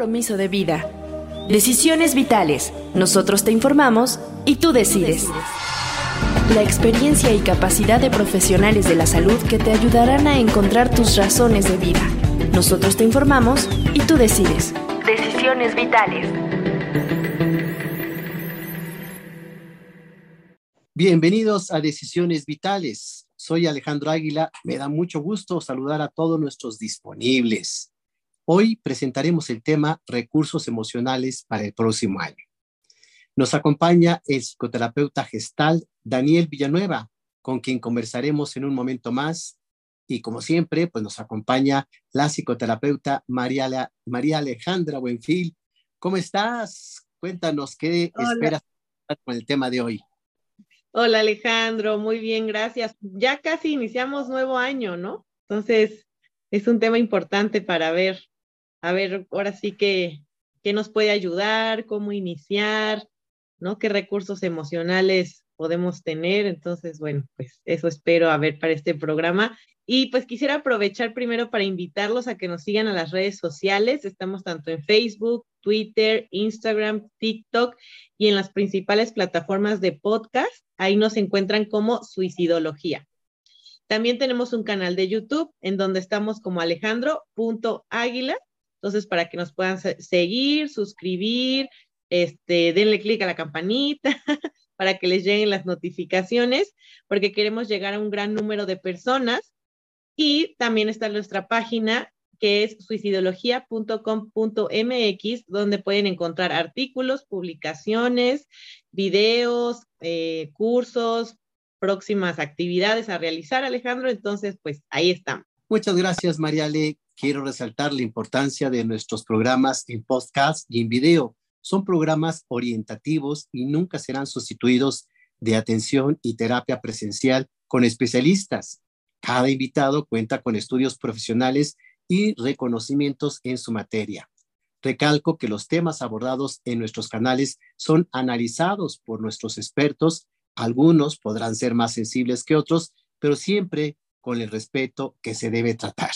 compromiso de vida. Decisiones vitales. Nosotros te informamos y tú decides. La experiencia y capacidad de profesionales de la salud que te ayudarán a encontrar tus razones de vida. Nosotros te informamos y tú decides. Decisiones vitales. Bienvenidos a Decisiones Vitales. Soy Alejandro Águila. Me da mucho gusto saludar a todos nuestros disponibles. Hoy presentaremos el tema recursos emocionales para el próximo año. Nos acompaña el psicoterapeuta gestal Daniel Villanueva, con quien conversaremos en un momento más. Y como siempre, pues nos acompaña la psicoterapeuta María, María Alejandra Buenfil. ¿Cómo estás? Cuéntanos qué esperas con el tema de hoy. Hola Alejandro, muy bien, gracias. Ya casi iniciamos nuevo año, ¿no? Entonces, es un tema importante para ver, a ver, ahora sí que, qué nos puede ayudar, cómo iniciar, ¿no? ¿Qué recursos emocionales podemos tener? Entonces, bueno, pues eso espero a ver para este programa. Y pues quisiera aprovechar primero para invitarlos a que nos sigan a las redes sociales. Estamos tanto en Facebook, Twitter, Instagram, TikTok y en las principales plataformas de podcast. Ahí nos encuentran como Suicidología. También tenemos un canal de YouTube en donde estamos como alejandro.águila. Entonces, para que nos puedan seguir, suscribir, este, denle clic a la campanita para que les lleguen las notificaciones, porque queremos llegar a un gran número de personas y también está nuestra página que es suicidología.com.mx, donde pueden encontrar artículos, publicaciones, videos, eh, cursos, próximas actividades a realizar, Alejandro. Entonces, pues ahí estamos. Muchas gracias, Mariale. Quiero resaltar la importancia de nuestros programas en podcast y en video. Son programas orientativos y nunca serán sustituidos de atención y terapia presencial con especialistas. Cada invitado cuenta con estudios profesionales y reconocimientos en su materia. Recalco que los temas abordados en nuestros canales son analizados por nuestros expertos. Algunos podrán ser más sensibles que otros, pero siempre con el respeto que se debe tratar.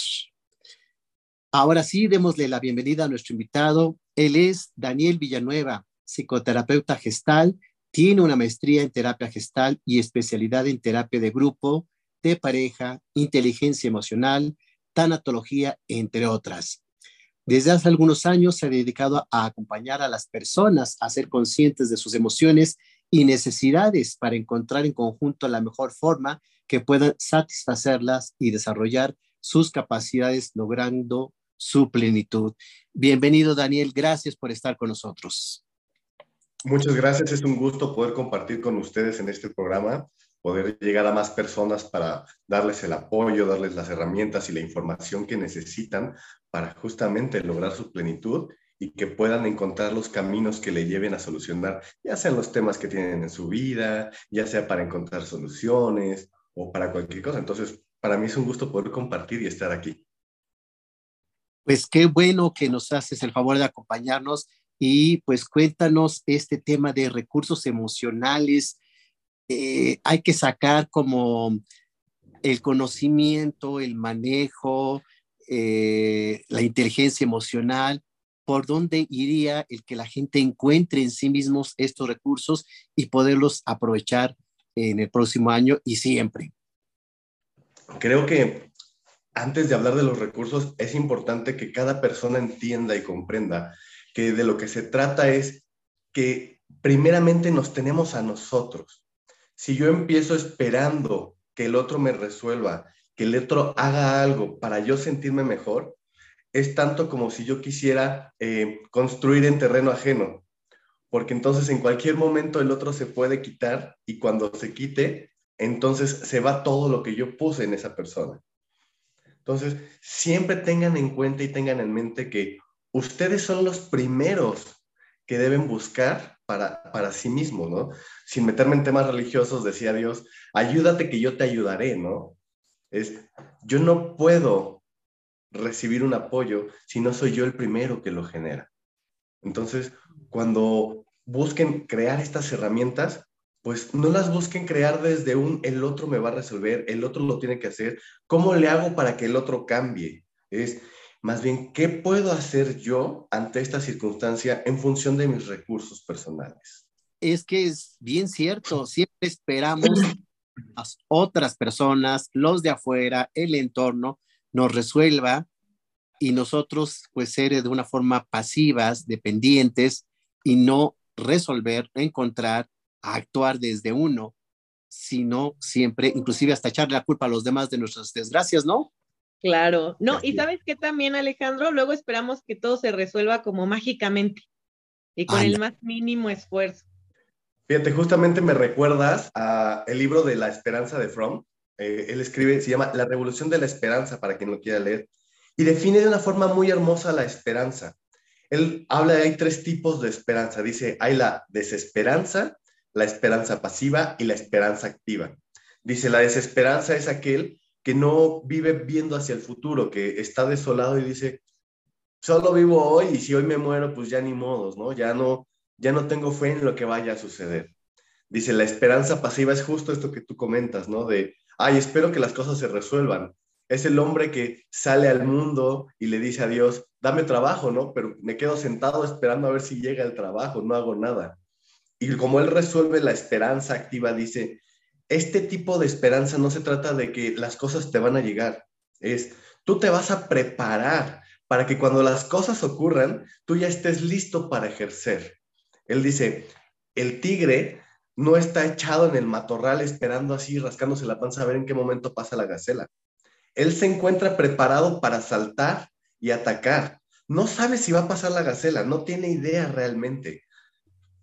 Ahora sí, démosle la bienvenida a nuestro invitado. Él es Daniel Villanueva, psicoterapeuta gestal, tiene una maestría en terapia gestal y especialidad en terapia de grupo, de pareja, inteligencia emocional, tanatología, entre otras. Desde hace algunos años se ha dedicado a acompañar a las personas a ser conscientes de sus emociones y necesidades para encontrar en conjunto la mejor forma que puedan satisfacerlas y desarrollar sus capacidades logrando su plenitud. Bienvenido Daniel, gracias por estar con nosotros. Muchas gracias, es un gusto poder compartir con ustedes en este programa poder llegar a más personas para darles el apoyo, darles las herramientas y la información que necesitan para justamente lograr su plenitud y que puedan encontrar los caminos que le lleven a solucionar, ya sean los temas que tienen en su vida, ya sea para encontrar soluciones o para cualquier cosa. Entonces, para mí es un gusto poder compartir y estar aquí. Pues qué bueno que nos haces el favor de acompañarnos y pues cuéntanos este tema de recursos emocionales, eh, hay que sacar como el conocimiento, el manejo, eh, la inteligencia emocional, por dónde iría el que la gente encuentre en sí mismos estos recursos y poderlos aprovechar en el próximo año y siempre. Creo que antes de hablar de los recursos, es importante que cada persona entienda y comprenda que de lo que se trata es que primeramente nos tenemos a nosotros. Si yo empiezo esperando que el otro me resuelva, que el otro haga algo para yo sentirme mejor, es tanto como si yo quisiera eh, construir en terreno ajeno, porque entonces en cualquier momento el otro se puede quitar y cuando se quite, entonces se va todo lo que yo puse en esa persona. Entonces, siempre tengan en cuenta y tengan en mente que ustedes son los primeros que deben buscar para, para sí mismos, ¿no? Sin meterme en temas religiosos, decía Dios, ayúdate que yo te ayudaré, ¿no? Es, yo no puedo recibir un apoyo si no soy yo el primero que lo genera. Entonces, cuando busquen crear estas herramientas, pues no las busquen crear desde un el otro me va a resolver, el otro lo tiene que hacer, ¿cómo le hago para que el otro cambie? Es más bien, ¿qué puedo hacer yo ante esta circunstancia en función de mis recursos personales? Es que es bien cierto, siempre esperamos a otras personas, los de afuera, el entorno, nos resuelva y nosotros pues ser de una forma pasivas, dependientes y no resolver, encontrar, actuar desde uno, sino siempre, inclusive hasta echarle la culpa a los demás de nuestras desgracias, ¿no? Claro, no, y sabes que también, Alejandro, luego esperamos que todo se resuelva como mágicamente y con el más mínimo esfuerzo. Fíjate, justamente me recuerdas a el libro de La Esperanza de Fromm. Eh, él escribe, se llama La Revolución de la Esperanza, para quien lo quiera leer, y define de una forma muy hermosa la esperanza. Él habla de hay tres tipos de esperanza. Dice, hay la desesperanza, la esperanza pasiva y la esperanza activa. Dice, la desesperanza es aquel que no vive viendo hacia el futuro, que está desolado y dice, solo vivo hoy y si hoy me muero, pues ya ni modos, ¿no? Ya no, ya no tengo fe en lo que vaya a suceder. Dice, la esperanza pasiva es justo esto que tú comentas, ¿no? De, ay, espero que las cosas se resuelvan. Es el hombre que sale al mundo y le dice a Dios, dame trabajo, ¿no? Pero me quedo sentado esperando a ver si llega el trabajo, no hago nada. Y como él resuelve la esperanza activa, dice, este tipo de esperanza no se trata de que las cosas te van a llegar, es tú te vas a preparar para que cuando las cosas ocurran, tú ya estés listo para ejercer. Él dice, el tigre no está echado en el matorral esperando así, rascándose la panza a ver en qué momento pasa la gacela. Él se encuentra preparado para saltar y atacar. No sabe si va a pasar la gacela, no tiene idea realmente.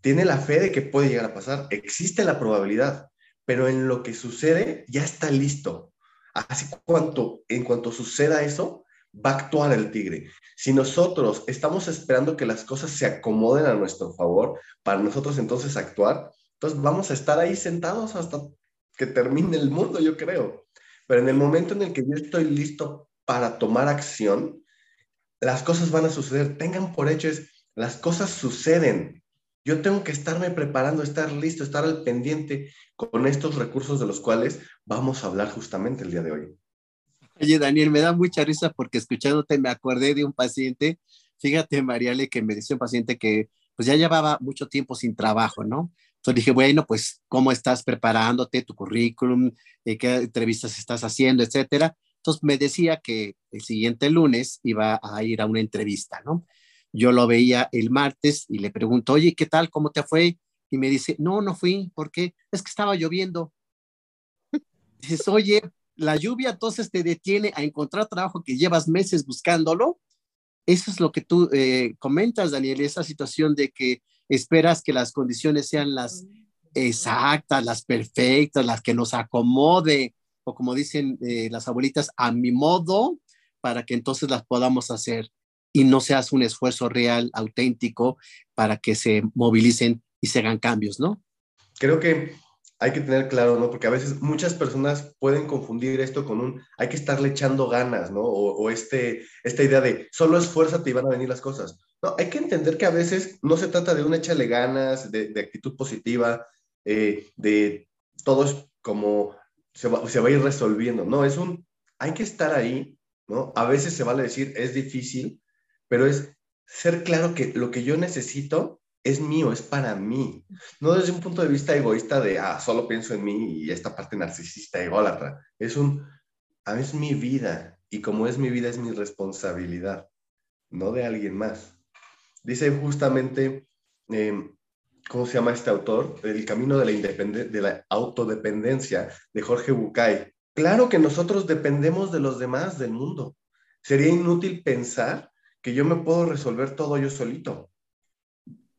Tiene la fe de que puede llegar a pasar. Existe la probabilidad, pero en lo que sucede ya está listo. Así cuanto, en cuanto suceda eso, va a actuar el tigre. Si nosotros estamos esperando que las cosas se acomoden a nuestro favor, para nosotros entonces actuar, entonces vamos a estar ahí sentados hasta que termine el mundo, yo creo. Pero en el momento en el que yo estoy listo para tomar acción, las cosas van a suceder. Tengan por hecho las cosas suceden. Yo tengo que estarme preparando, estar listo, estar al pendiente con estos recursos de los cuales vamos a hablar justamente el día de hoy. Oye, Daniel, me da mucha risa porque escuchándote me acordé de un paciente, fíjate, Mariale, que me decía un paciente que pues ya llevaba mucho tiempo sin trabajo, ¿no? Entonces dije, bueno, pues, ¿cómo estás preparándote tu currículum? Eh, ¿Qué entrevistas estás haciendo, etcétera? Entonces me decía que el siguiente lunes iba a ir a una entrevista, ¿no? Yo lo veía el martes y le pregunto, oye, ¿qué tal? ¿Cómo te fue? Y me dice, no, no fui. ¿Por qué? Es que estaba lloviendo. Dices, oye, la lluvia entonces te detiene a encontrar trabajo que llevas meses buscándolo. Eso es lo que tú eh, comentas, Daniel, esa situación de que esperas que las condiciones sean las exactas, las perfectas, las que nos acomode, o como dicen eh, las abuelitas, a mi modo, para que entonces las podamos hacer y no se hace un esfuerzo real, auténtico, para que se movilicen y se hagan cambios, ¿no? Creo que hay que tener claro, ¿no? Porque a veces muchas personas pueden confundir esto con un, hay que estarle echando ganas, ¿no? O, este, esta idea de, solo esfuérzate y van a venir las cosas. No, hay que entender que a veces no se trata de un échale ganas, de, actitud positiva, eh, de todos como se va, se va a ir resolviendo. No, es un, hay que estar ahí, ¿no? A veces se vale decir, es difícil, pero es ser claro que lo que yo necesito es mío, es para mí. No desde un punto de vista egoísta de, ah, solo pienso en mí y esta parte narcisista, ególatra. Es un, a mí es mi vida y como es mi vida es mi responsabilidad, no de alguien más. Dice justamente, em, ¿cómo se llama este autor? El camino de la, de la autodependencia de Jorge Bucay. Claro que nosotros dependemos de los demás del mundo. Sería inútil pensar que yo me puedo resolver todo yo solito.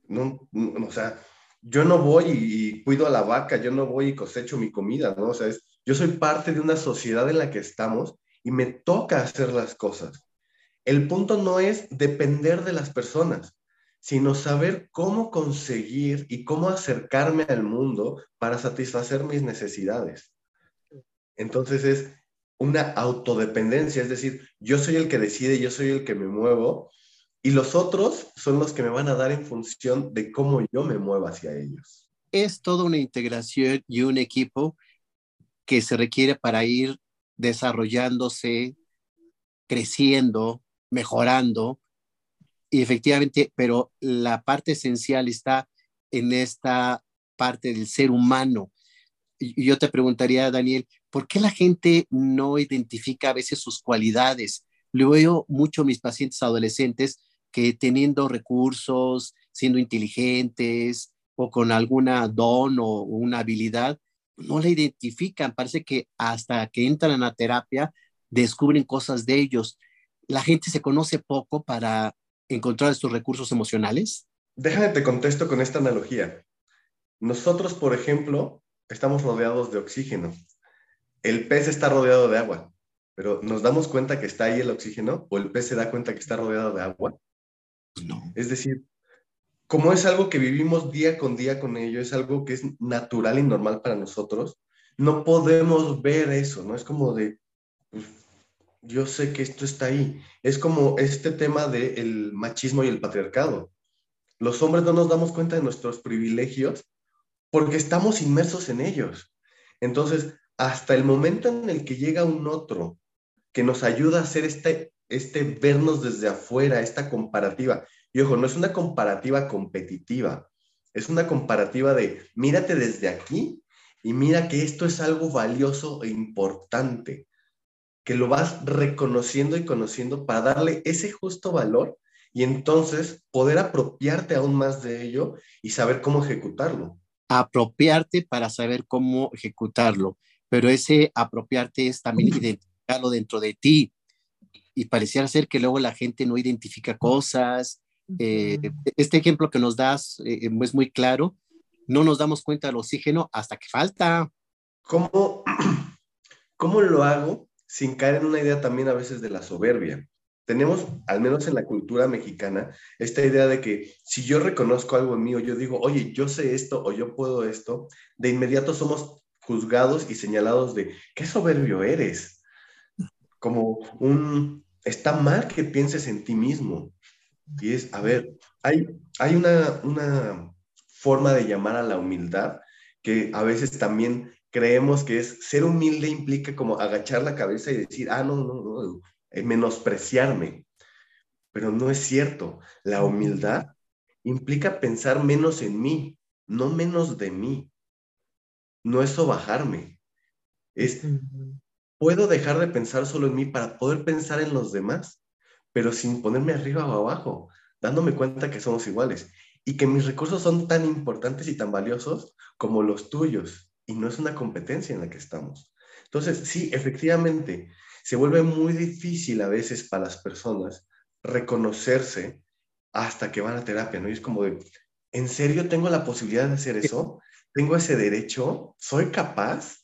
No, o sea, yo no voy y, cuido a la vaca, yo no voy y cosecho mi comida, ¿no? O sea, yo soy parte de una sociedad en la que estamos y me toca hacer las cosas. El punto no es depender de las personas, sino saber cómo conseguir y cómo acercarme al mundo para satisfacer mis necesidades. Entonces es una autodependencia, es decir, yo soy el que decide, yo soy el que me muevo y los otros son los que me van a dar en función de cómo yo me muevo hacia ellos. Es toda una integración y un equipo que se requiere para ir desarrollándose, creciendo, mejorando. Y efectivamente, pero la parte esencial está en esta parte del ser humano. Y yo te preguntaría, Daniel, ¿por qué la gente no identifica a veces sus cualidades? Lo veo mucho a mis pacientes adolescentes que teniendo recursos, siendo inteligentes o con alguna don o una habilidad, no la identifican. Parece que hasta que entran a terapia descubren cosas de ellos. La gente se conoce poco para encontrar estos recursos emocionales. Déjame te contesto con esta analogía. Nosotros, por ejemplo, estamos rodeados de oxígeno. El pez está rodeado de agua, pero ¿nos damos cuenta que está ahí el oxígeno o el pez se da cuenta que está rodeado de agua? Pues no. Es decir, como es algo que vivimos día con día con ello, es algo que es natural y normal para nosotros, no podemos ver eso, ¿no? Es como de, pues, yo sé que esto está ahí. Es como este tema del machismo y el patriarcado. Los hombres no nos damos cuenta de nuestros privilegios porque estamos inmersos en ellos. Entonces, hasta el momento en el que llega un otro que nos ayuda a hacer este, este vernos desde afuera, esta comparativa. Y ojo, no es una comparativa competitiva, es una comparativa de mírate desde aquí y mira que esto es algo valioso e importante, que lo vas reconociendo y conociendo para darle ese justo valor y entonces poder apropiarte aún más de ello y saber cómo ejecutarlo. Apropiarte para saber cómo ejecutarlo, pero ese apropiarte es también identificarlo dentro de ti. Y pareciera ser que luego la gente no identifica cosas. Eh, este ejemplo que nos das eh, es muy claro. No nos damos cuenta del oxígeno hasta que falta. ¿Cómo, ¿Cómo lo hago sin caer en una idea también a veces de la soberbia? Tenemos, al menos en la cultura mexicana, esta idea de que si yo reconozco algo en mí yo digo, oye, yo sé esto o yo puedo esto, de inmediato somos juzgados y señalados de, qué soberbio eres. Como un, está mal que pienses en ti mismo. Y es, a ver, hay, hay una, una forma de llamar a la humildad que a veces también creemos que es ser humilde implica como agachar la cabeza y decir, ah, no, no, no, menospreciarme. Pero no es cierto. La humildad implica pensar menos en mí, no menos de mí. No es bajarme. Es, puedo dejar de pensar solo en mí para poder pensar en los demás, pero sin ponerme arriba o abajo, dándome cuenta que somos iguales y que mis recursos son tan importantes y tan valiosos como los tuyos. Y no es una competencia en la que estamos. Entonces, sí, efectivamente, se vuelve muy difícil a veces para las personas reconocerse hasta que van a terapia, ¿no? Y es como de, ¿en serio tengo la posibilidad de hacer eso? ¿Tengo ese derecho? ¿Soy capaz?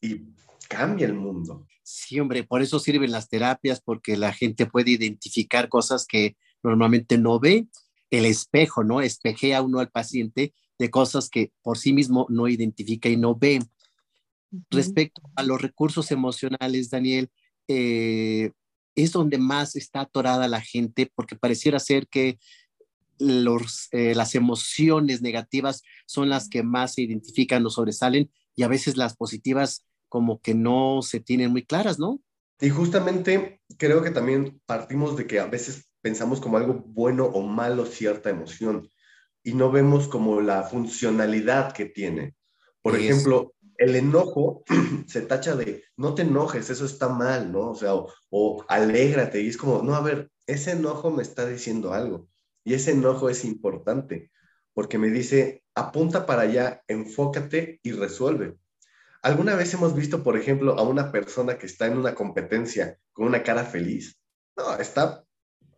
Y cambia el mundo. Sí, hombre, por eso sirven las terapias, porque la gente puede identificar cosas que normalmente no ve. El espejo, ¿no? Espejea uno al paciente de cosas que por sí mismo no identifica y no ve. Respecto a los recursos emocionales, Daniel, eh, es donde más está atorada la gente porque pareciera ser que los, eh, las emociones negativas son las que más se identifican o sobresalen y a veces las positivas como que no se tienen muy claras, ¿no? Y justamente creo que también partimos de que a veces pensamos como algo bueno o malo cierta emoción y no vemos como la funcionalidad que tiene. Por ejemplo, el enojo se tacha de no te enojes, eso está mal, ¿no? O sea, o, alégrate. Y es como, no, a ver, ese enojo me está diciendo algo. Y ese enojo es importante porque me dice, apunta para allá, enfócate y resuelve. ¿Alguna vez hemos visto, por ejemplo, a una persona que está en una competencia con una cara feliz? No, está,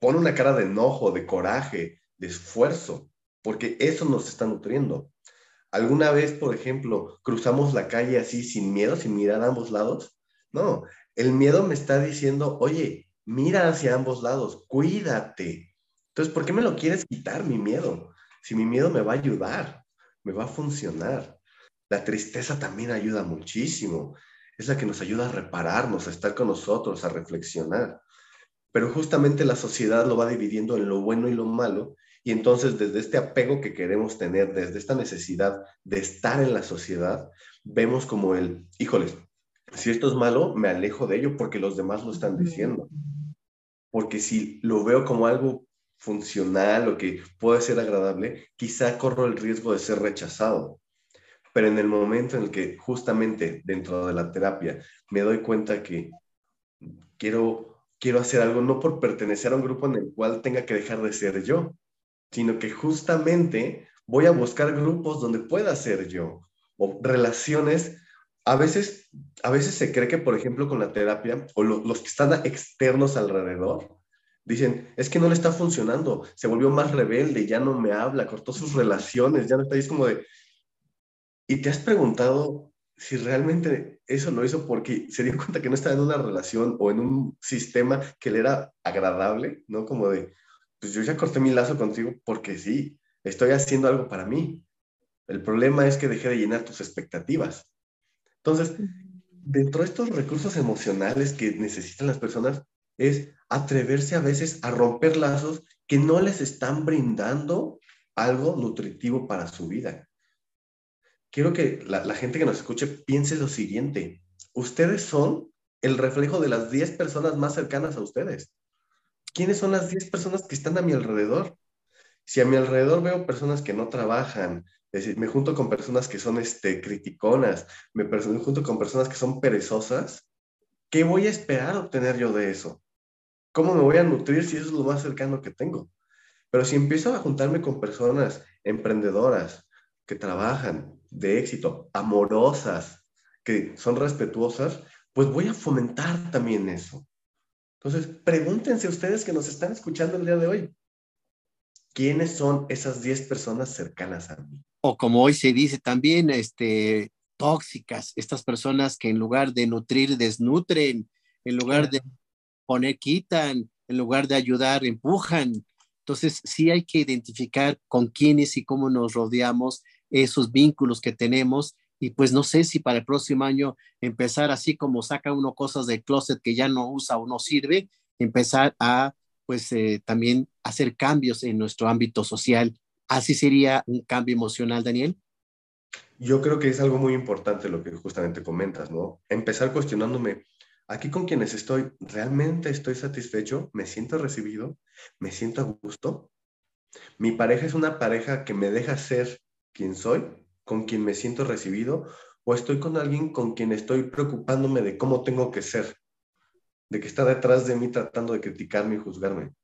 pone una cara de enojo, de coraje, de esfuerzo, porque eso nos está nutriendo. ¿Alguna vez, por ejemplo, cruzamos la calle así sin miedo, sin mirar a ambos lados? No, el miedo me está diciendo, oye, mira hacia ambos lados, cuídate. Entonces, ¿por qué me lo quieres quitar mi miedo? Si mi miedo me va a ayudar, me va a funcionar. La tristeza también ayuda muchísimo. Es la que nos ayuda a repararnos, a estar con nosotros, a reflexionar. Pero justamente la sociedad lo va dividiendo en lo bueno y lo malo y entonces desde este apego que queremos tener, desde esta necesidad de estar en la sociedad, vemos como el, híjoles, si esto es malo, me alejo de ello porque los demás lo están diciendo. porque si lo veo como algo funcional o que puede ser agradable, quizá corro el riesgo de ser rechazado. Pero en el momento en el que justamente dentro de la terapia me doy cuenta que quiero, quiero hacer algo no por pertenecer a un grupo en el cual tenga que dejar de ser yo, sino que justamente voy a buscar grupos donde pueda ser yo o relaciones. A veces, a veces se cree que, por ejemplo, con la terapia o los que están externos alrededor, dicen, es que no le está funcionando, se volvió más rebelde, ya no me habla, cortó sus relaciones, ya no está, ahí, es como de, ¿y te has preguntado si realmente eso lo hizo porque se dio cuenta que no estaba en una relación o en un sistema que le era agradable, ¿no? Como de, pues yo ya corté mi lazo contigo porque sí, estoy haciendo algo para mí. El problema es que dejé de llenar tus expectativas. Entonces, dentro de estos recursos emocionales que necesitan las personas, es atreverse a veces a romper lazos que no les están brindando algo nutritivo para su vida. Quiero que la, la gente que nos escuche piense lo siguiente. Ustedes son el reflejo de las 10 personas más cercanas a ustedes. ¿Quiénes son las 10 personas que están a mi alrededor? Si a mi alrededor veo personas que no trabajan, es decir, me junto con personas que son este, criticonas, me, junto con personas que son perezosas, ¿qué voy a esperar obtener yo de eso? ¿Cómo me voy a nutrir si eso es lo más cercano que tengo? Pero si empiezo a juntarme con personas emprendedoras, que trabajan de éxito, amorosas, que son respetuosas, pues voy a fomentar también eso. Entonces, pregúntense ustedes que nos están escuchando el día de hoy, ¿quiénes son esas 10 personas cercanas a mí? O como hoy se dice también, este, tóxicas, estas personas que en lugar de nutrir, desnutren, en lugar de poner, quitan, en lugar de ayudar, empujan. Entonces, sí hay que identificar con quiénes y cómo nos rodeamos, esos vínculos que tenemos y pues no sé si para el próximo año empezar así como saca uno cosas del closet que ya no usa o no sirve, empezar a pues eh, también hacer cambios en nuestro ámbito social. ¿Así sería un cambio emocional, Daniel? Yo creo que es algo muy importante lo que justamente comentas, ¿no? Empezar cuestionándome, aquí con quienes estoy, ¿realmente estoy satisfecho? ¿Me siento recibido? ¿Me siento a gusto? ¿Mi pareja es una pareja que me deja ser quien soy? Con quien me siento recibido o estoy con alguien con quien estoy preocupándome de cómo tengo que ser, de que está detrás de mí tratando de criticarme y juzgarme.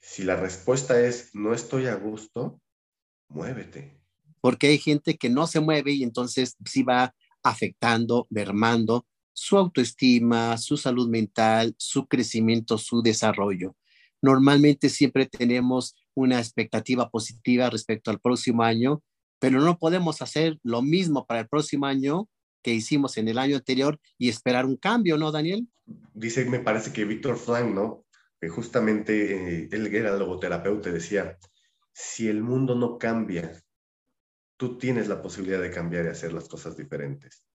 Si la respuesta es no estoy a gusto, muévete. Porque hay gente que no se mueve y entonces sí va afectando, mermando su autoestima, su salud mental, su crecimiento, su desarrollo. Normalmente siempre tenemos una expectativa positiva respecto al próximo año pero no podemos hacer lo mismo para el próximo año que hicimos en el año anterior y esperar un cambio, ¿no, Daniel? Dice, me parece que Víctor Frank, ¿no? Que justamente eh, él era logoterapeuta, decía, si el mundo no cambia, tú tienes la posibilidad de cambiar y hacer las cosas diferentes.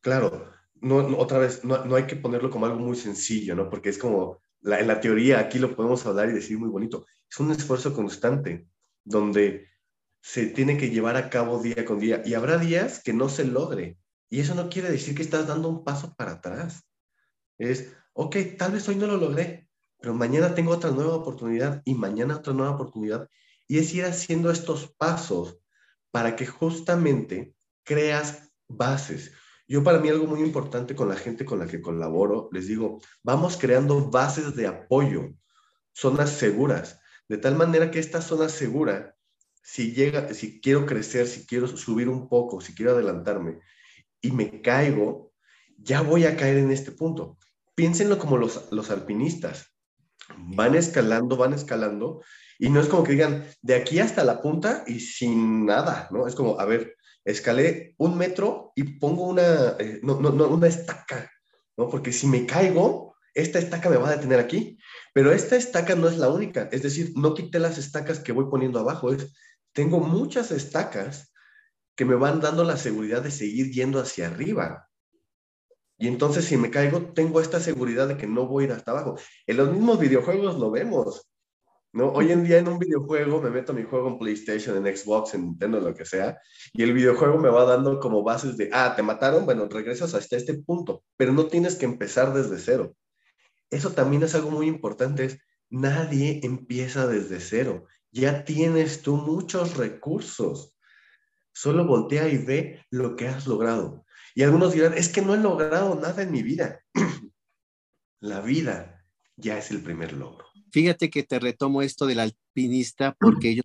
Claro, no, otra vez, no, no, hay que ponerlo como algo muy sencillo, ¿no? Porque es como, la, en la teoría aquí lo podemos hablar y decir muy bonito, es un esfuerzo constante, donde se tiene que llevar a cabo día con día y habrá días que no se logre. Y eso no quiere decir que estás dando un paso para atrás. Es, ok, tal vez hoy no lo logré, pero mañana tengo otra nueva oportunidad y mañana otra nueva oportunidad. Y es ir haciendo estos pasos para que justamente creas bases. Yo para mí algo muy importante con la gente con la que colaboro, les digo, vamos creando bases de apoyo, zonas seguras, de tal manera que esta zona segura si llega, si quiero crecer, si quiero subir un poco, si quiero adelantarme y me caigo, ya voy a caer en este punto. Piénsenlo como los, los alpinistas. Van escalando, van escalando y no es como que digan de aquí hasta la punta y sin nada, ¿no? Es como, a ver, escalé un metro y pongo una, eh, no, no, no, una estaca, ¿no? Porque si me caigo, esta estaca me va a detener aquí, pero esta estaca no es la única, es decir, no quité las estacas que voy poniendo abajo, es tengo muchas estacas que me van dando la seguridad de seguir yendo hacia arriba. Y entonces si me caigo, tengo esta seguridad de que no voy a ir hasta abajo. En los mismos videojuegos lo vemos. ¿no? Hoy en día en un videojuego me meto mi juego en PlayStation, en Xbox, en Nintendo, lo que sea, y el videojuego me va dando como bases de, ah, te mataron, bueno, regresas hasta este punto, pero no tienes que empezar desde cero. eso también es algo muy importante, es nadie empieza desde cero. Ya tienes tú muchos recursos. Solo voltea y ve lo que has logrado. Y algunos dirán, es que no he logrado nada en mi vida. La vida ya es el primer logro. Fíjate que te retomo esto del alpinista porque yo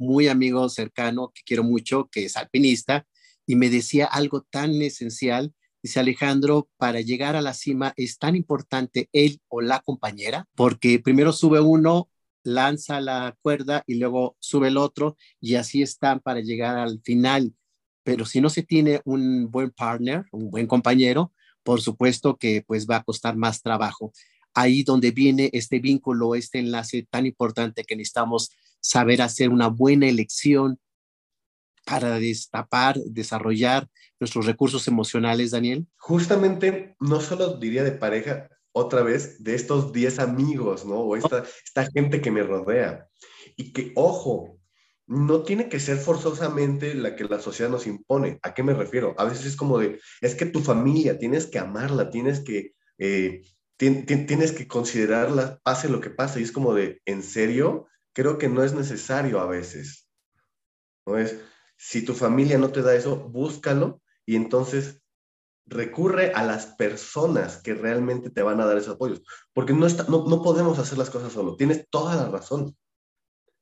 muy amigo cercano que quiero mucho, que es alpinista, y me decía algo tan esencial. Dice Alejandro, para llegar a la cima es tan importante él o la compañera, porque primero sube uno, lanza la cuerda y luego sube el otro y así están para llegar al final. Pero si no se tiene un buen partner, un buen compañero, por supuesto que pues va a costar más trabajo. Ahí donde viene este vínculo, este enlace tan importante que necesitamos saber hacer una buena elección para destapar, desarrollar nuestros recursos emocionales, Daniel? Justamente, no solo diría de pareja, otra vez, de estos 10 amigos, ¿no? O esta, gente que me rodea. Y que, ojo, no tiene que ser forzosamente la que la sociedad nos impone. ¿A qué me refiero? A veces es como de, es que tu familia, tienes que amarla, tienes que, eh, tienes que considerarla, pase lo que pase. Y es como de, ¿en serio? Creo que no es necesario a veces. ¿No es? Si tu familia no te da eso, búscalo y entonces recurre a las personas que realmente te van a dar esos apoyos. Porque no, no, no podemos hacer las cosas solo. Tienes toda la razón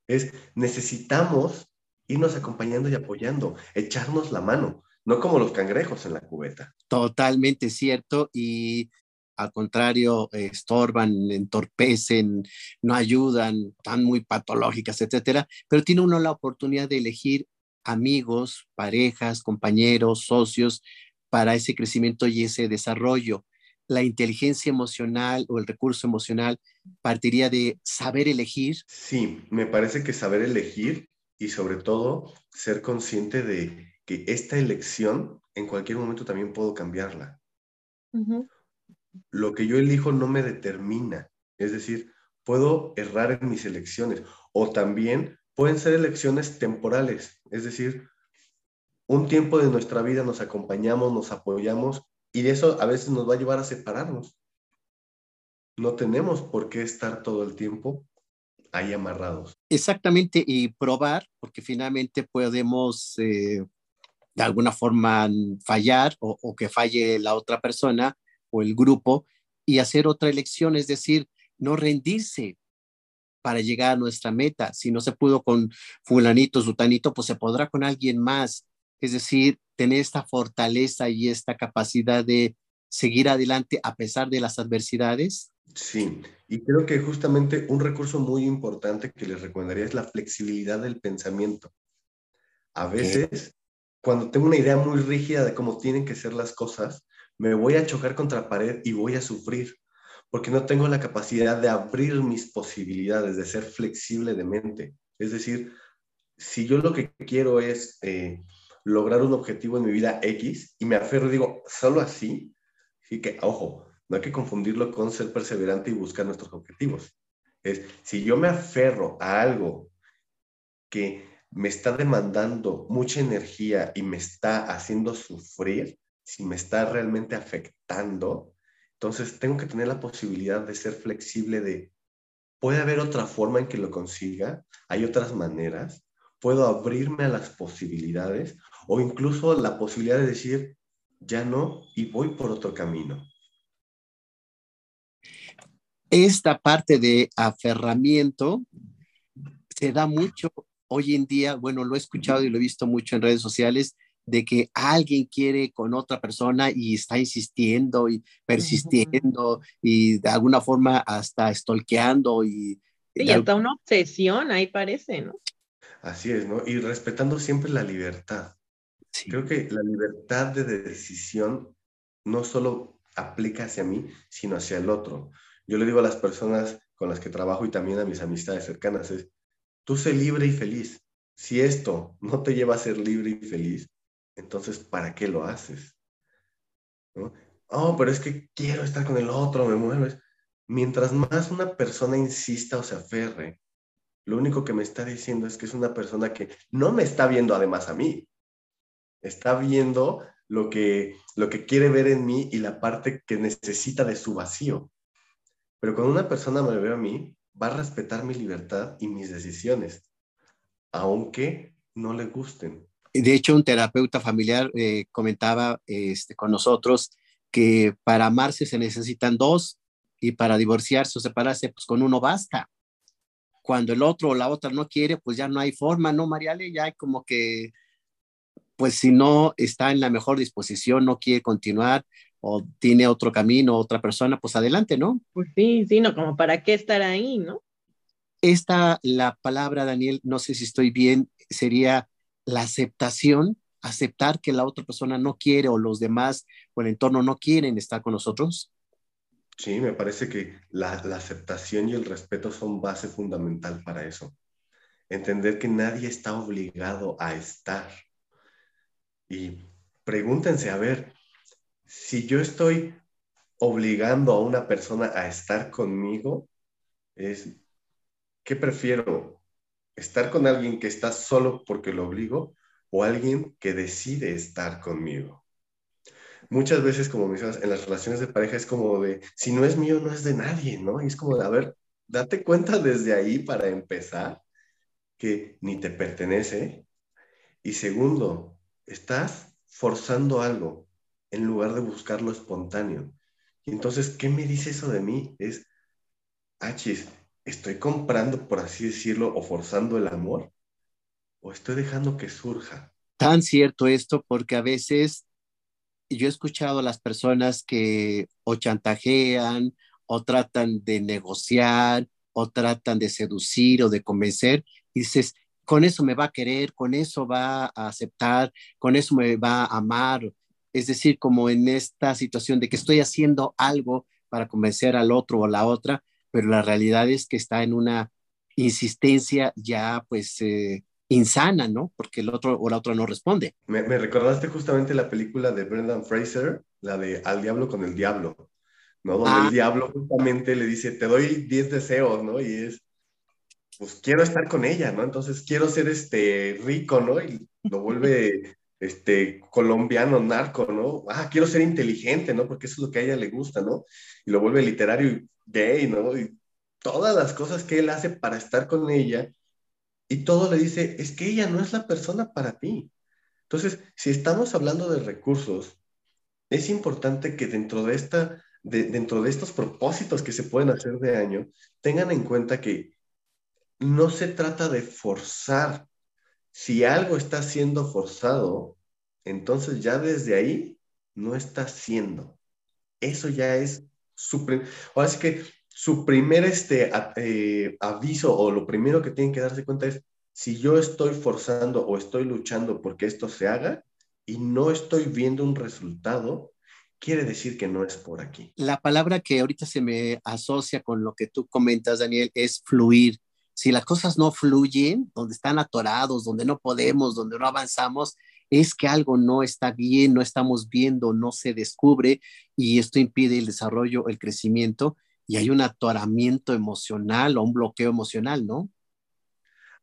es necesitamos irnos acompañando y apoyando, echarnos la mano, no como los cangrejos en la cubeta. Totalmente cierto y al contrario, estorban, entorpecen, no ayudan, están muy patológicas, etcétera, pero tiene uno la oportunidad de elegir amigos, parejas, compañeros, socios para ese crecimiento y ese desarrollo la inteligencia emocional o el recurso emocional partiría de saber elegir? Sí, me parece que saber elegir y sobre todo ser consciente de que esta elección en cualquier momento también puedo cambiarla. Lo que yo elijo no me determina, es decir, puedo errar en mis elecciones o también pueden ser elecciones temporales, es decir, un tiempo de nuestra vida nos acompañamos, nos apoyamos y eso a veces nos va a llevar a separarnos. No tenemos por qué estar todo el tiempo ahí amarrados. Exactamente, y probar, porque finalmente podemos eh, de alguna forma fallar o, o, que falle la otra persona o el grupo y hacer otra elección, es decir, no rendirse para llegar a nuestra meta. Si no se pudo con fulanito, sutanito, pues se podrá con alguien más. Es decir, tener esta fortaleza y esta capacidad de seguir adelante a pesar de las adversidades? Sí, y creo que justamente un recurso muy importante que les recomendaría es la flexibilidad del pensamiento. A veces, cuando tengo una idea muy rígida de cómo tienen que ser las cosas, me voy a chocar contra pared y voy a sufrir, porque no tengo la capacidad de abrir mis posibilidades, de ser flexible de mente. Es decir, si yo lo que quiero es eh, lograr un objetivo en mi vida X y me aferro y digo, solo así, sí que, ojo, no hay que confundirlo con ser perseverante y buscar nuestros objetivos. Es, si yo me aferro a algo que me está demandando mucha energía y me está haciendo sufrir, si me está realmente afectando, entonces tengo que tener la posibilidad de ser flexible de, puede haber otra forma en que lo consiga, hay otras maneras, puedo abrirme a las posibilidades o incluso la posibilidad de decir, ya no, y voy por otro camino. Esta parte de aferramiento se da mucho hoy en día, bueno, lo he escuchado y lo he visto mucho en redes sociales, de que alguien quiere con otra persona y está insistiendo y persistiendo y de alguna forma hasta stalkeando y... Sí, hasta una obsesión ahí parece, ¿no? Así es, ¿no? Y respetando siempre la libertad. Creo que la libertad de decisión no solo aplica hacia mí, sino hacia el otro. Yo le digo a las personas con las que trabajo y también a mis amistades cercanas, es, tú sé libre y feliz. Si esto no te lleva a ser libre y feliz, entonces, ¿para qué lo haces? ¿No? Oh, pero es que quiero estar con el otro, me mueves. Mientras más una persona insista o se aferre, lo único que me está diciendo es que es una persona que no me está viendo además a mí, está viendo lo que, lo que quiere ver en mí y la parte que necesita de su vacío. Pero cuando una persona me ve a mí, va a respetar mi libertad y mis decisiones, aunque no le gusten. De hecho, un terapeuta familiar eh, comentaba este, con nosotros que para amarse se necesitan dos y para divorciarse o separarse, pues con uno basta. Cuando el otro o la otra no quiere, pues ya no hay forma, ¿no, Mariale? Ya hay como que, pues si no está en la mejor disposición, no quiere continuar o tiene otro camino, otra persona, pues adelante, ¿no? Pues sí, sí, no, como para qué estar ahí, ¿no? Esta, la palabra, Daniel, no sé si estoy bien, sería la aceptación, aceptar que la otra persona no quiere o los demás o el entorno no quieren estar con nosotros. Sí, me parece que la, aceptación y el respeto son base fundamental para eso. Entender que nadie está obligado a estar. Y pregúntense, a ver, si yo estoy obligando a una persona a estar conmigo, es, ¿qué prefiero? ¿Estar con alguien que está solo porque lo obligo o alguien que decide estar conmigo? muchas veces, como mencionas, en las relaciones de pareja es como de, si no es mío, no es de nadie, ¿no? Y es como de, a ver, date cuenta desde ahí para empezar que ni te pertenece. Y segundo, estás forzando algo en lugar de buscar lo espontáneo. Y entonces, ¿qué me dice eso de mí? Es, achis, ¿estoy comprando, por así decirlo, o forzando el amor? ¿O estoy dejando que surja? Tan cierto esto porque a veces yo he escuchado a las personas que o chantajean o tratan de negociar o tratan de seducir o de convencer y dices, con eso me va a querer, con eso va a aceptar, con eso me va a amar. Es decir, como en esta situación de que estoy haciendo algo para convencer al otro o la otra, pero la realidad es que está en una insistencia ya pues eh, insana, ¿no? Porque el otro o la otra no responde. Me, recordaste justamente la película de Brendan Fraser, la de Al Diablo con el Diablo, ¿no? Donde el ah. diablo justamente le dice, te doy 10 deseos, ¿no? Y es, pues quiero estar con ella, ¿no? Entonces quiero ser este rico, ¿no? Y lo vuelve este colombiano narco, ¿no? Ah, quiero ser inteligente, ¿no? Porque eso es lo que a ella le gusta, ¿no? Y lo vuelve literario y gay, ¿no? Y todas las cosas que él hace para estar con ella y todo le dice, es que ella no es la persona para ti. Entonces, si estamos hablando de recursos, es importante que dentro de, esta, dentro de estos propósitos que se pueden hacer de año, tengan en cuenta que no se trata de forzar. Si algo está siendo forzado, entonces ya desde ahí no está siendo. Eso ya es su... Ahora sí que su primer este, eh, aviso o lo primero que tienen que darse cuenta es si yo estoy forzando o estoy luchando porque esto se haga y no estoy viendo un resultado, quiere decir que no es por aquí. La palabra que ahorita se me asocia con lo que tú comentas, Daniel, es fluir. Si las cosas no fluyen, donde están atorados, donde no podemos, donde no avanzamos, es que algo no está bien, no estamos viendo, no se descubre y esto impide el desarrollo, el crecimiento y hay un atoramiento emocional o un bloqueo emocional, ¿no?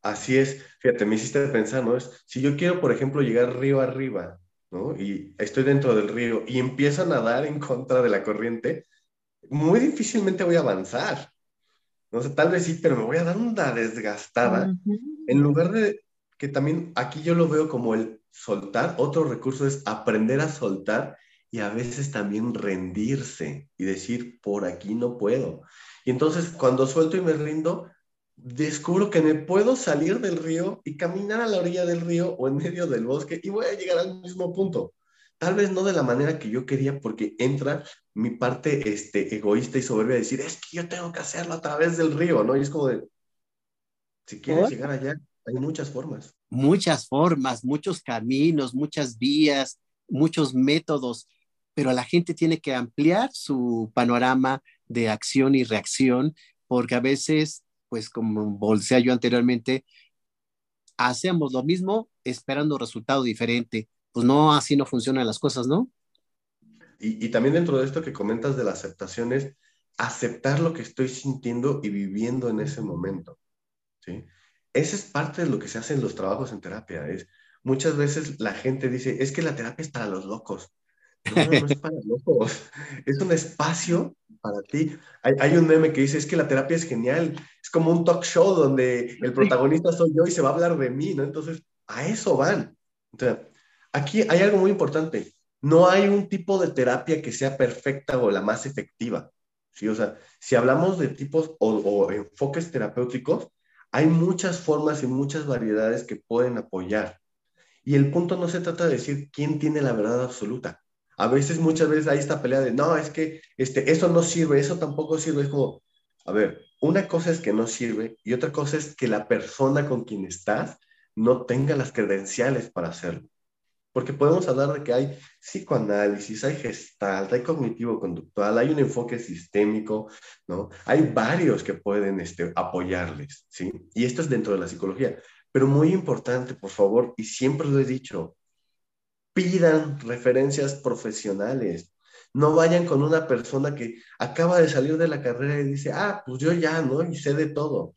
Así es, fíjate, me hiciste pensar, ¿no? Es, si yo quiero, por ejemplo, llegar río arriba, ¿no? Y estoy dentro del río y empiezo a nadar en contra de la corriente, muy difícilmente voy a avanzar. No sé, tal vez sí, pero me voy a dar una desgastada. En lugar de que también aquí yo lo veo como el soltar, otro recurso es aprender a soltar y a veces también rendirse y decir, por aquí no puedo. Y entonces cuando suelto y me rindo, descubro que me puedo salir del río y caminar a la orilla del río o en medio del bosque y voy a llegar al mismo punto. Tal vez no de la manera que yo quería porque entra mi parte este, egoísta y soberbia de decir, es que yo tengo que hacerlo a través del río, ¿no? Y es como de, si quieres llegar allá, hay muchas formas. Muchas formas, muchos caminos, muchas vías, muchos métodos pero la gente tiene que ampliar su panorama de acción y reacción, porque a veces, pues como bolsea yo anteriormente, hacemos lo mismo esperando resultado diferente. Pues no, así no funcionan las cosas, ¿no? Y, también dentro de esto que comentas de la aceptación es aceptar lo que estoy sintiendo y viviendo en ese momento. ¿sí? Esa es parte de lo que se hace en los trabajos en terapia. Es, muchas veces la gente dice, es que la terapia es para los locos. No, no es para locos. Es un espacio para ti. Hay, un meme que dice, es que la terapia es genial, es como un talk show donde el protagonista soy yo y se va a hablar de mí, ¿no? Entonces, a eso van. Aquí hay algo muy importante. No hay un tipo de terapia que sea perfecta o la más efectiva. ¿sí? O sea, si hablamos de tipos o, enfoques terapéuticos, hay muchas formas y muchas variedades que pueden apoyar. Y el punto no se trata de decir quién tiene la verdad absoluta. A veces, muchas veces hay esta pelea de, no, es que este, eso no sirve, eso tampoco sirve. Es como, a ver, una cosa es que no sirve y otra cosa es que la persona con quien estás no tenga las credenciales para hacerlo. Porque podemos hablar de que hay psicoanálisis, hay gestalt, hay cognitivo-conductual, hay un enfoque sistémico, ¿no? Hay varios que pueden este, apoyarles, ¿sí? Y esto es dentro de la psicología. Pero muy importante, por favor, y siempre lo he dicho, pidan referencias profesionales. No vayan con una persona que acaba de salir de la carrera y dice, ah, pues yo ya, ¿no? Y sé de todo.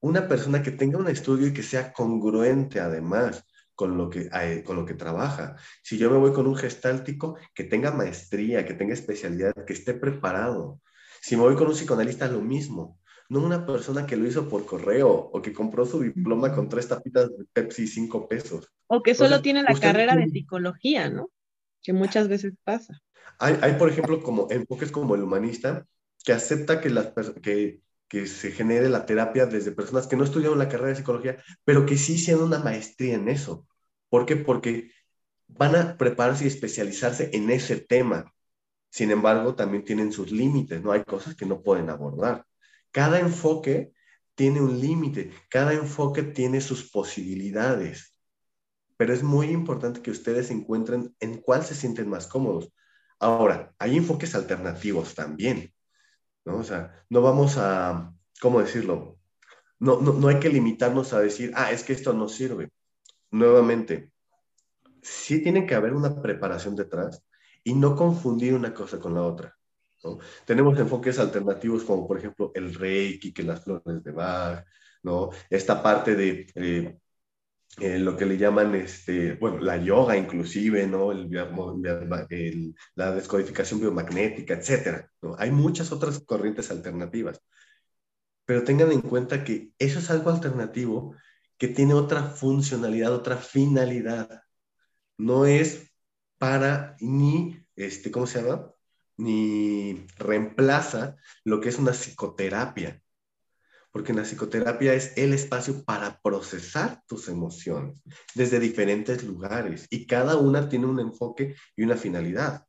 Una persona que tenga un estudio y que sea congruente además con lo que, eh, con lo que trabaja. Si yo me voy con un gestáltico, que tenga maestría, que tenga especialidad, que esté preparado. Si me voy con un psicoanalista, lo mismo. No una persona que lo hizo por correo o que compró su diploma con tres tapitas de Pepsi y cinco pesos. O que solo tiene la carrera de psicología, ¿no? Que muchas veces pasa. Hay, hay, por ejemplo, como enfoques como el humanista, que acepta que, las, que que se genere la terapia desde personas que no estudiaron la carrera de psicología, pero que sí hicieron una maestría en eso. ¿Por qué? Porque van a prepararse y especializarse en ese tema. Sin embargo, también tienen sus límites, ¿no? Hay cosas que no pueden abordar. Cada enfoque tiene un límite, cada enfoque tiene sus posibilidades. Pero es muy importante que ustedes encuentren en cuál se sienten más cómodos. Ahora, hay enfoques alternativos también. ¿No? O sea, no vamos a, ¿cómo decirlo? No, no, no hay que limitarnos a decir, ah, es que esto no sirve. Nuevamente, sí tiene que haber una preparación detrás y no confundir una cosa con la otra. ¿no? Tenemos enfoques alternativos como por ejemplo el reiki, que las flores de Bach, ¿no? Esta parte de eh, lo que le llaman, este, bueno, la yoga inclusive, ¿no? El, la descodificación biomagnética, etcétera. Hay muchas otras corrientes alternativas. Pero tengan en cuenta que eso es algo alternativo que tiene otra funcionalidad, otra finalidad. No es para ni, este, ¿cómo se llama? Ni reemplaza lo que es una psicoterapia porque la psicoterapia es el espacio para procesar tus emociones desde diferentes lugares y cada una tiene un enfoque y una finalidad.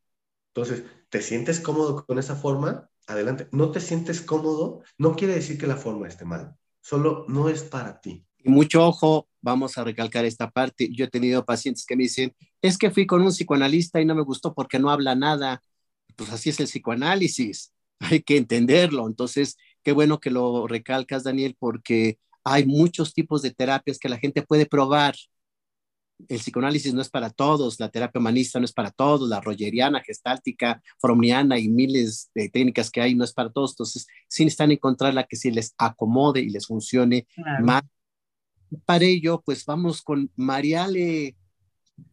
Entonces, ¿te sientes cómodo con esa forma? Adelante. ¿No te sientes cómodo? No quiere decir que la forma esté mal, solo no es para ti. Y mucho ojo, vamos a recalcar esta parte. Yo he tenido pacientes que me dicen, es que fui con un psicoanalista y no me gustó porque no habla nada. Pues así es el psicoanálisis, hay que entenderlo. Entonces, Qué bueno que lo recalcas, Daniel, porque hay muchos tipos de terapias que la gente puede probar. El psicoanálisis no es para todos, la terapia humanista no es para todos, la rogeriana, gestáltica, fromniana y miles de técnicas que hay no es para todos. Entonces, sí necesitan encontrar la que sí les acomode y les funcione más. Para ello, pues vamos con Mariale,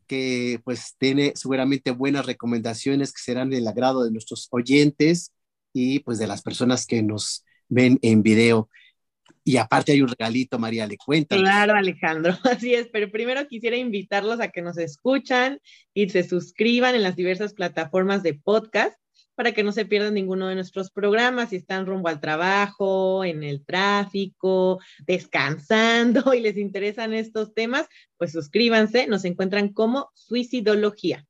que pues tiene seguramente buenas recomendaciones que serán del agrado de nuestros oyentes y pues de las personas que nos ven en video. Y aparte hay un regalito, María, le cuenta. Claro, Alejandro, así es, pero primero quisiera invitarlos a que nos escuchan y se suscriban en las diversas plataformas de podcast para que no se pierdan ninguno de nuestros programas. Si están rumbo al trabajo, en el tráfico, descansando y les interesan estos temas, pues suscríbanse. Nos encuentran como Suicidología.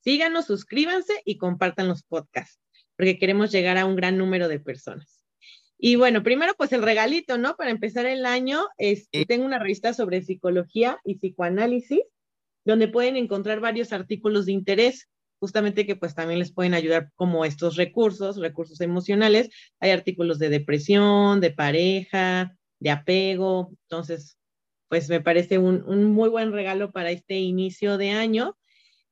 Síganos, suscríbanse y compartan los podcasts, porque queremos llegar a un gran número de personas. Y bueno, primero pues el regalito, ¿no? Para empezar el año, este, tengo una revista sobre psicología y psicoanálisis, donde pueden encontrar varios artículos de interés, justamente que pues también les pueden ayudar como estos recursos, recursos emocionales. Hay artículos de depresión, de pareja, de apego. Entonces, pues me parece un, un muy buen regalo para este inicio de año.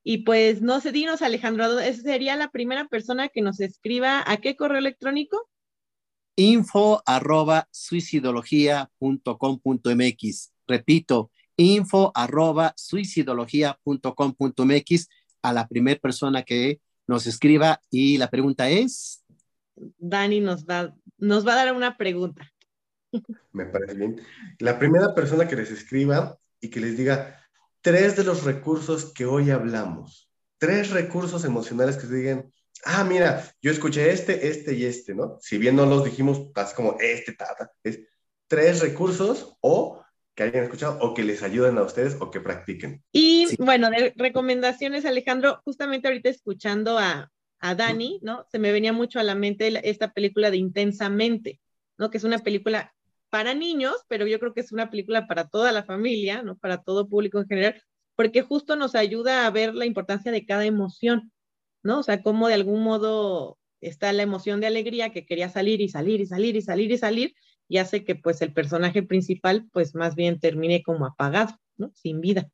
Y pues no sé, dinos Alejandro, ¿sería la primera persona que nos escriba a qué correo electrónico? Info arroba suicidología.com.mx. Repito, info arroba suicidología.com.mx a la primera persona que nos escriba y la pregunta es... Dani nos va, nos va a dar una pregunta. Me parece bien. La primera persona que les escriba y que les diga tres de los recursos que hoy hablamos, tres recursos emocionales que se digan, ah, mira, yo escuché este, este y este, ¿no? Si bien no los dijimos, así como este, tata, es tres recursos o que hayan escuchado o que les ayuden a ustedes o que practiquen. Y bueno, de recomendaciones, Alejandro, justamente ahorita escuchando a, a Dani, ¿no? Se me venía mucho a la mente esta película de Intensamente, ¿no? Que es una película para niños, pero yo creo que es una película para toda la familia, ¿no? Para todo público en general, porque justo nos ayuda a ver la importancia de cada emoción, ¿no? O sea, cómo de algún modo está la emoción de alegría que quería salir y salir y salir y salir y salir y hace que pues el personaje principal pues más bien termine como apagado, ¿no? Sin vida.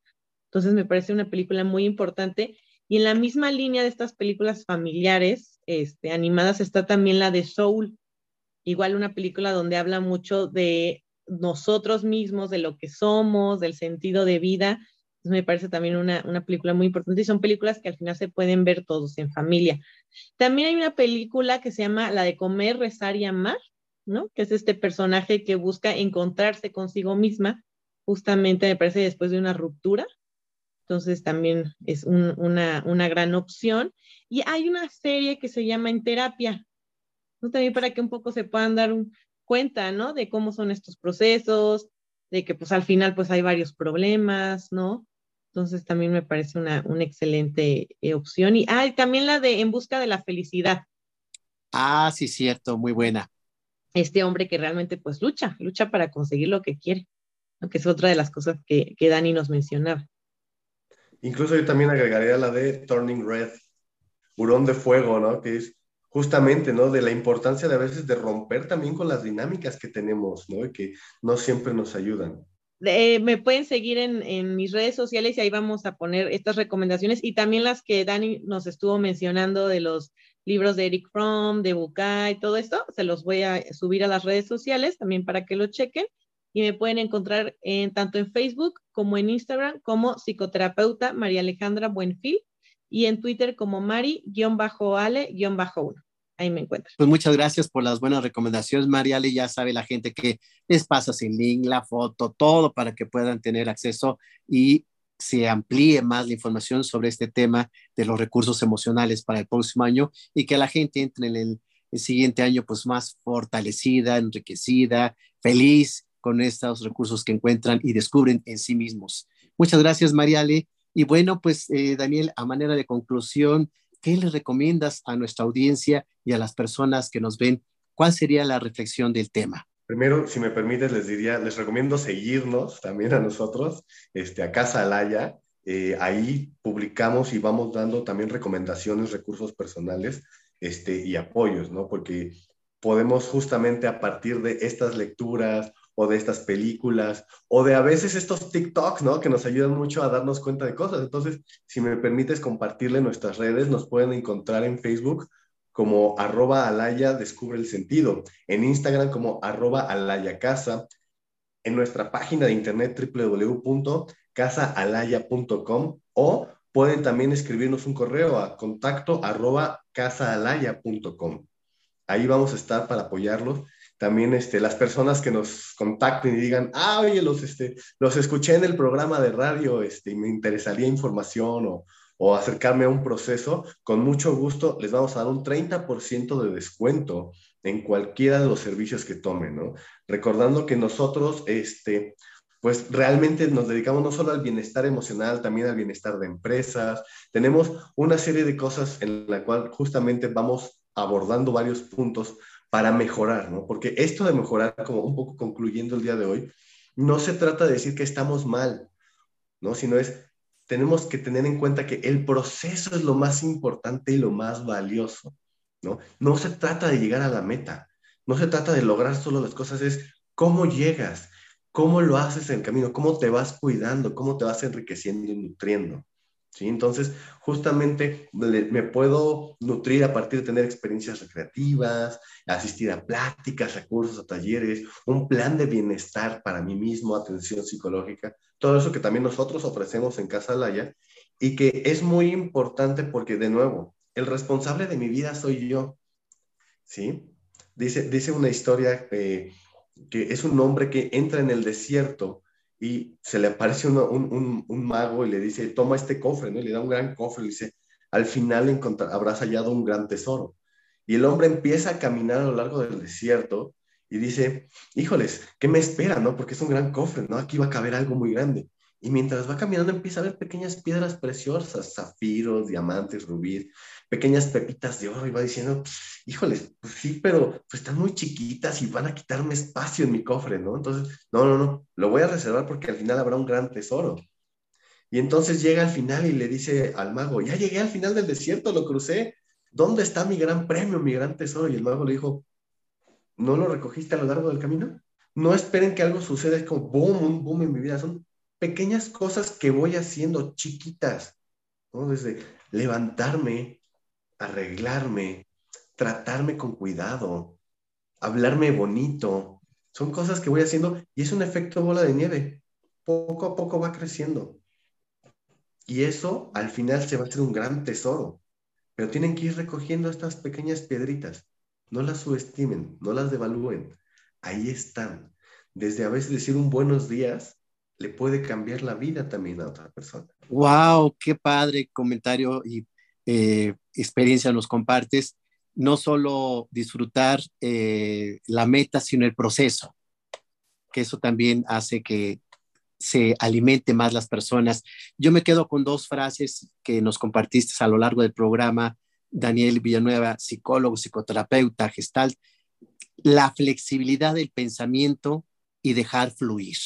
Entonces me parece una película muy importante y en la misma línea de estas películas familiares este, animadas está también la de Soul, igual una película donde habla mucho de nosotros mismos, de lo que somos, del sentido de vida. Me parece también una, una, película muy importante y son películas que al final se pueden ver todos en familia. También hay una película que se llama La de comer, rezar y amar, ¿no? Que es este personaje que busca encontrarse consigo misma, justamente me parece después de una ruptura. Entonces también es una, una gran opción. Y hay una serie que se llama En Terapia, ¿no? También para que un poco se puedan dar cuenta, ¿no? De cómo son estos procesos, de que pues al final pues hay varios problemas, ¿no? Entonces también me parece una, una excelente eh, opción. Y ah, también la de En Busca de la Felicidad. Ah, sí, cierto, muy buena. Este hombre que realmente pues lucha, lucha para conseguir lo que quiere, ¿no? que es otra de las cosas que, que Dani nos mencionaba. Incluso yo también agregaría la de Turning Red, Hurón de Fuego, ¿no? Que es justamente, ¿no? De la importancia de a veces de romper también con las dinámicas que tenemos, ¿no? Y que no siempre nos ayudan. Me pueden seguir en, mis redes sociales y ahí vamos a poner estas recomendaciones y también las que Dani nos estuvo mencionando de los libros de Eric Fromm, de Bukai, todo esto, se los voy a subir a las redes sociales también para que lo chequen y me pueden encontrar en, tanto en Facebook como en Instagram como psicoterapeuta María Alejandra Buenfil y en Twitter como Mari-Ale-1. Ahí me encuentro. Pues muchas gracias por las buenas recomendaciones, Ale. Ya sabe la gente que les pasas el link, la foto, todo para que puedan tener acceso y se amplíe más la información sobre este tema de los recursos emocionales para el próximo año y que la gente entre en el, el siguiente año pues más fortalecida, enriquecida, feliz con estos recursos que encuentran y descubren en sí mismos. Muchas gracias, Ale. Y bueno, pues eh, Daniel, a manera de conclusión, ¿qué le recomiendas a nuestra audiencia y a las personas que nos ven? ¿Cuál sería la reflexión del tema? Primero, si me permites, les diría, les recomiendo seguirnos también a nosotros, este, a Casa Alaya. Eh, ahí publicamos y vamos dando también recomendaciones, recursos personales este, y apoyos, ¿no? Porque podemos justamente a partir de estas lecturas o de estas películas, o de a veces estos TikToks, ¿no? Que nos ayudan mucho a darnos cuenta de cosas. Entonces, si me permites compartirle nuestras redes, nos pueden encontrar en Facebook como arroba alaya descubre el sentido, en Instagram como arroba alaya casa, en nuestra página de internet www.casaalaya.com o pueden también escribirnos un correo a contacto arroba casaalaya.com. Ahí vamos a estar para apoyarlos también este, las personas que nos contacten y digan, ah, oye, los, este, los escuché en el programa de radio este, y me interesaría información o, o acercarme a un proceso, con mucho gusto les vamos a dar un 30% de descuento en cualquiera de los servicios que tomen, ¿no? Recordando que nosotros, este, pues realmente nos dedicamos no solo al bienestar emocional, también al bienestar de empresas. Tenemos una serie de cosas en la cual justamente vamos abordando varios puntos para mejorar, ¿no? Porque esto de mejorar, como un poco concluyendo el día de hoy, no se trata de decir que estamos mal, ¿no? Sino es, tenemos que tener en cuenta que el proceso es lo más importante y lo más valioso, ¿no? No se trata de llegar a la meta, no se trata de lograr solo las cosas, es cómo llegas, cómo lo haces en el camino, cómo te vas cuidando, cómo te vas enriqueciendo y nutriendo. ¿Sí? Entonces, justamente me puedo nutrir a partir de tener experiencias recreativas, asistir a pláticas, a cursos, a talleres, un plan de bienestar para mí mismo, atención psicológica, todo eso que también nosotros ofrecemos en Casa Laya y que es muy importante porque, de nuevo, el responsable de mi vida soy yo. ¿sí? Dice, dice una historia eh, que es un hombre que entra en el desierto y se le aparece un, mago y le dice, toma este cofre, ¿no? Y le da un gran cofre y dice, al final habrás hallado un gran tesoro. Y el hombre empieza a caminar a lo largo del desierto y dice, híjoles, ¿qué me espera, no? Porque es un gran cofre, ¿no? Aquí va a caber algo muy grande. Y mientras va caminando empieza a ver pequeñas piedras preciosas, zafiros, diamantes, rubíes, pequeñas pepitas de oro y va diciendo, híjoles, pues sí, pero pues están muy chiquitas y van a quitarme espacio en mi cofre, ¿no? Entonces, no, no, no, lo voy a reservar porque al final habrá un gran tesoro. Y entonces llega al final y le dice al mago, ya llegué al final del desierto, lo crucé, ¿dónde está mi gran premio, mi gran tesoro? Y el mago le dijo, ¿no lo recogiste a lo largo del camino? No esperen que algo suceda, es como boom, un boom en mi vida, son pequeñas cosas que voy haciendo chiquitas. Desde levantarme, arreglarme, tratarme con cuidado, hablarme bonito. Son cosas que voy haciendo y es un efecto bola de nieve. Poco a poco va creciendo. Y eso al final se va a hacer un gran tesoro. Pero tienen que ir recogiendo estas pequeñas piedritas. No las subestimen, no las devalúen. Ahí están. Desde a veces decir un buenos días le puede cambiar la vida también a otra persona. ¡Wow! ¡Qué padre comentario y eh, experiencia nos compartes, no solo disfrutar eh, la meta, sino el proceso, que eso también hace que se alimente más las personas. Yo me quedo con dos frases que nos compartiste a lo largo del programa, Daniel Villanueva, psicólogo, psicoterapeuta, gestalt, la flexibilidad del pensamiento y dejar fluir.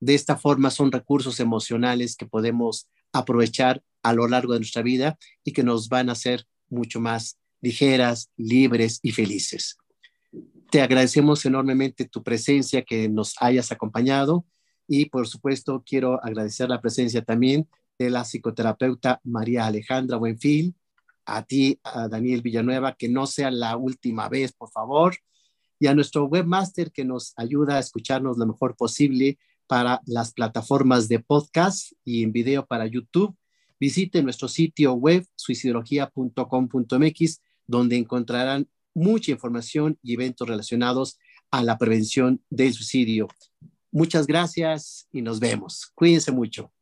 De esta forma son recursos emocionales que podemos aprovechar a lo largo de nuestra vida y que nos van a hacer mucho más ligeras, libres y felices. Te agradecemos enormemente tu presencia, que nos hayas acompañado. Y por supuesto quiero agradecer la presencia también de la psicoterapeuta María Alejandra Buenfil, a ti, Daniel Villanueva, que no sea la última vez, por favor, y a nuestro webmaster que nos ayuda a escucharnos lo mejor posible para las plataformas de podcast y en video para YouTube visite nuestro sitio web suicidología.com.mx, donde encontrarán mucha información y eventos relacionados a la prevención del suicidio. Muchas gracias y nos vemos. Cuídense mucho.